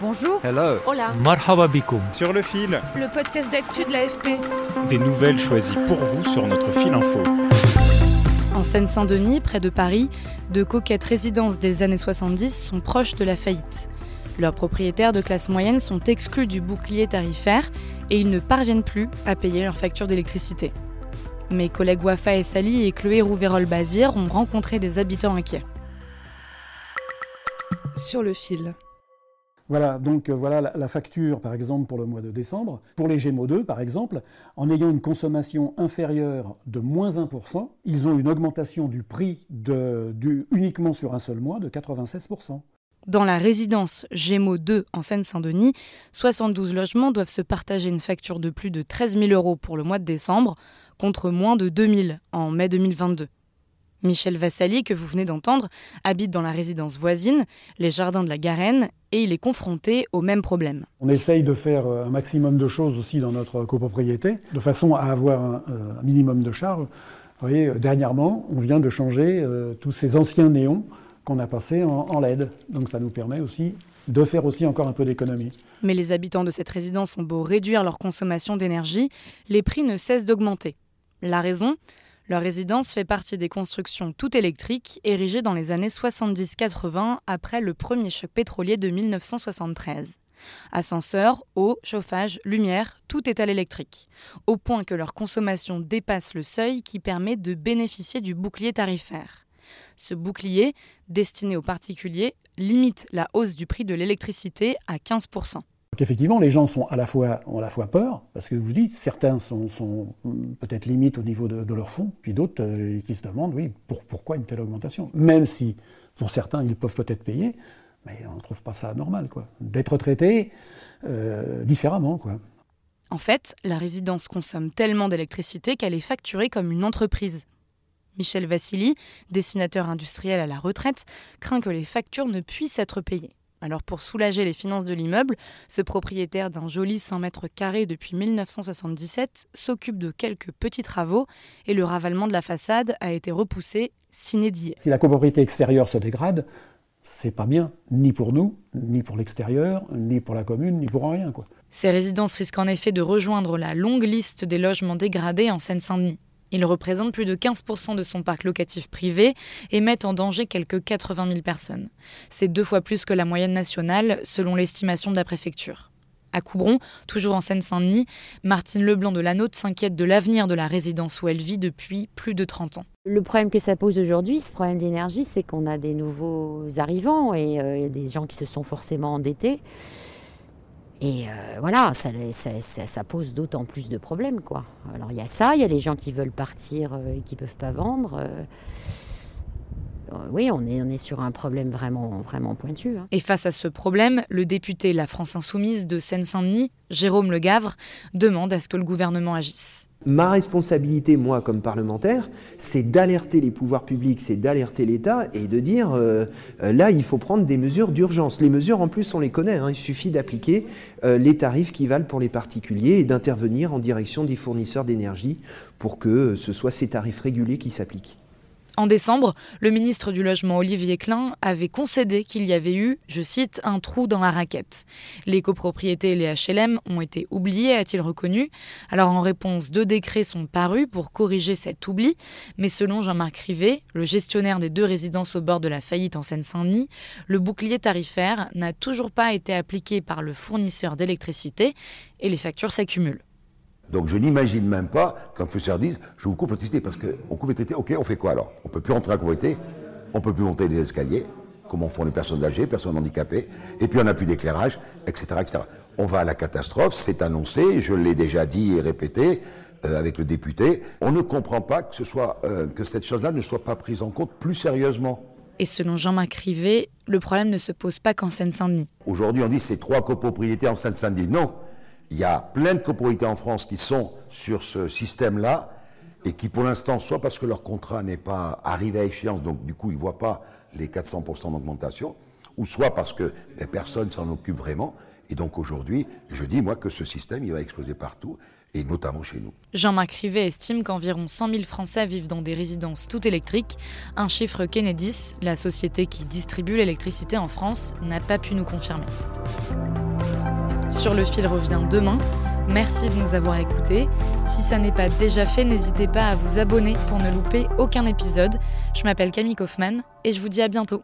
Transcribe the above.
Bonjour. Hello. Hola. Marhaba bikoum. Sur le fil, Le podcast d'actu de l'AFP. des nouvelles choisies pour vous sur notre fil info. En Seine-Saint-Denis, près de Paris, de coquettes résidences des années 70 sont proches de la faillite. Leurs propriétaires de classe moyenne sont exclus du bouclier tarifaire et ils ne parviennent plus à payer leurs factures d'électricité. Mes collègues Wafa et Sali et Chloé Rouverol-Bazir ont rencontré des habitants inquiets. Sur le fil. Voilà, donc euh, voilà la, facture, par exemple, pour le mois de décembre. Pour les Gémeaux 2, par exemple, en ayant une consommation inférieure de moins 1%, ils ont une augmentation du prix de, uniquement sur un seul mois de 96%. Dans la résidence Gémeaux 2 en Seine-Saint-Denis, 72 logements doivent se partager une facture de plus de 13 000 euros pour le mois de décembre, contre moins de 2 000 en mai 2022. Michel Vassali, que vous venez d'entendre, habite dans la résidence voisine, les Jardins de la Garenne, et il est confronté au même problème. On essaye de faire euh, un maximum de choses aussi dans notre copropriété, de façon à avoir un, euh, un minimum de charges. Vous voyez, euh, dernièrement, on vient de changer euh, tous ces anciens néons qu'on a passés en, en LED. Donc ça nous permet aussi de faire aussi encore un peu d'économie. Mais les habitants de cette résidence ont beau réduire leur consommation d'énergie, les prix ne cessent d'augmenter. La raison Leur résidence fait partie des constructions toutes électriques érigées dans les années 70-80 après le premier choc pétrolier de 1973. Ascenseur, eau, chauffage, lumière, tout est à l'électrique, au point que leur consommation dépasse le seuil qui permet de bénéficier du bouclier tarifaire. Ce bouclier, destiné aux particuliers, limite la hausse du prix de l'électricité à 15%. Effectivement, les gens sont à la fois, ont à la fois peur, parce que je vous dis, certains sont, peut-être limites au niveau de, de leur fonds, puis d'autres euh, qui se demandent, oui, pour- pourquoi une telle augmentation? Même si, pour certains, ils peuvent peut-être payer, mais on ne trouve pas ça normal, quoi. D'être traité euh, différemment, quoi. En fait, la résidence consomme tellement d'électricité qu'elle est facturée comme une entreprise. Michel Vassili, dessinateur industriel à la retraite, craint que les factures ne puissent être payées. Alors pour soulager les finances de l'immeuble, ce propriétaire d'un joli 100 mètres carrés depuis 1977 s'occupe de quelques petits travaux et le ravalement de la façade a été repoussé sine die. Si la copropriété extérieure se dégrade, c'est pas bien, ni pour nous, ni pour l'extérieur, ni pour la commune, ni pour rien, quoi. Ces résidences risquent en effet de rejoindre la longue liste des logements dégradés en Seine-Saint-Denis. Ils représentent plus de 15% de son parc locatif privé et mettent en danger quelques 80 000 personnes. C'est deux fois plus que la moyenne nationale, selon l'estimation de la préfecture. À Coubron, toujours en Seine-Saint-Denis, Martine Leblanc de Lanaude s'inquiète de l'avenir de la résidence où elle vit depuis plus de 30 ans. Le problème que ça pose aujourd'hui, ce problème d'énergie, c'est qu'on a des nouveaux arrivants et euh, des gens qui se sont forcément endettés. Et euh, voilà, ça, pose d'autant plus de problèmes. Quoi. Alors il y a ça, il y a les gens qui veulent partir euh, et qui ne peuvent pas vendre. euh. Oui, on est, sur un problème vraiment, vraiment pointu. hein. Et face à ce problème, le député La France Insoumise de Seine-Saint-Denis, Jérôme Legavre, demande à ce que le gouvernement agisse. Ma responsabilité, moi, comme parlementaire, c'est d'alerter les pouvoirs publics, c'est d'alerter l'État et de dire euh, euh, là, il faut prendre des mesures d'urgence. Les mesures, en plus, on les connaît. hein. il suffit d'appliquer euh, les tarifs qui valent pour les particuliers et d'intervenir en direction des fournisseurs d'énergie pour que ce soit ces tarifs régulés qui s'appliquent. En décembre, le ministre du Logement Olivier Klein avait concédé qu'il y avait eu, je cite, un trou dans la raquette. Les copropriétés et les HLM ont été oubliés, a-t-il reconnu. Alors en réponse, deux décrets sont parus pour corriger cet oubli, mais selon Jean-Marc Rivet, le gestionnaire des deux résidences au bord de la faillite en Seine-Saint-Denis, le bouclier tarifaire n'a toujours pas été appliqué par le fournisseur d'électricité et les factures s'accumulent. Donc je n'imagine même pas qu'un fournisseur dise je vous coupe l'électricité parce qu'on coupe l'électricité, ok, on fait quoi alors? On peut plus rentrer à copropriété, on peut plus monter les escaliers, comment font les personnes âgées, personnes handicapées, et puis on n'a plus d'éclairage, etc., etc. On va à la catastrophe, c'est annoncé, je l'ai déjà dit et répété, euh, avec le député. On ne comprend pas que, ce soit, euh, que cette chose-là ne soit pas prise en compte plus sérieusement. Et selon Jean-Marc Rivet, le problème ne se pose pas qu'en Seine-Saint-Denis. Aujourd'hui, on dit c'est trois copropriétés en Seine-Saint-Denis. Non, il y a plein de copropriétés en France qui sont sur ce système-là et qui, pour l'instant, soit parce que leur contrat n'est pas arrivé à échéance, donc du coup, ils ne voient pas les 400% d'augmentation, ou soit parce que ben, personne s'en occupe vraiment. Et donc aujourd'hui, je dis moi que ce système, il va exploser partout, et notamment chez nous. Jean-Marc Rivet estime qu'environ 100 000 Français vivent dans des résidences toutes électriques, un chiffre qu'Enedis, la société qui distribue l'électricité en France, n'a pas pu nous confirmer. Sur le fil revient demain. Merci de nous avoir écoutés. Si ça n'est pas déjà fait, n'hésitez pas à vous abonner pour ne louper aucun épisode. Je m'appelle Camille Kaufmann et je vous dis à bientôt.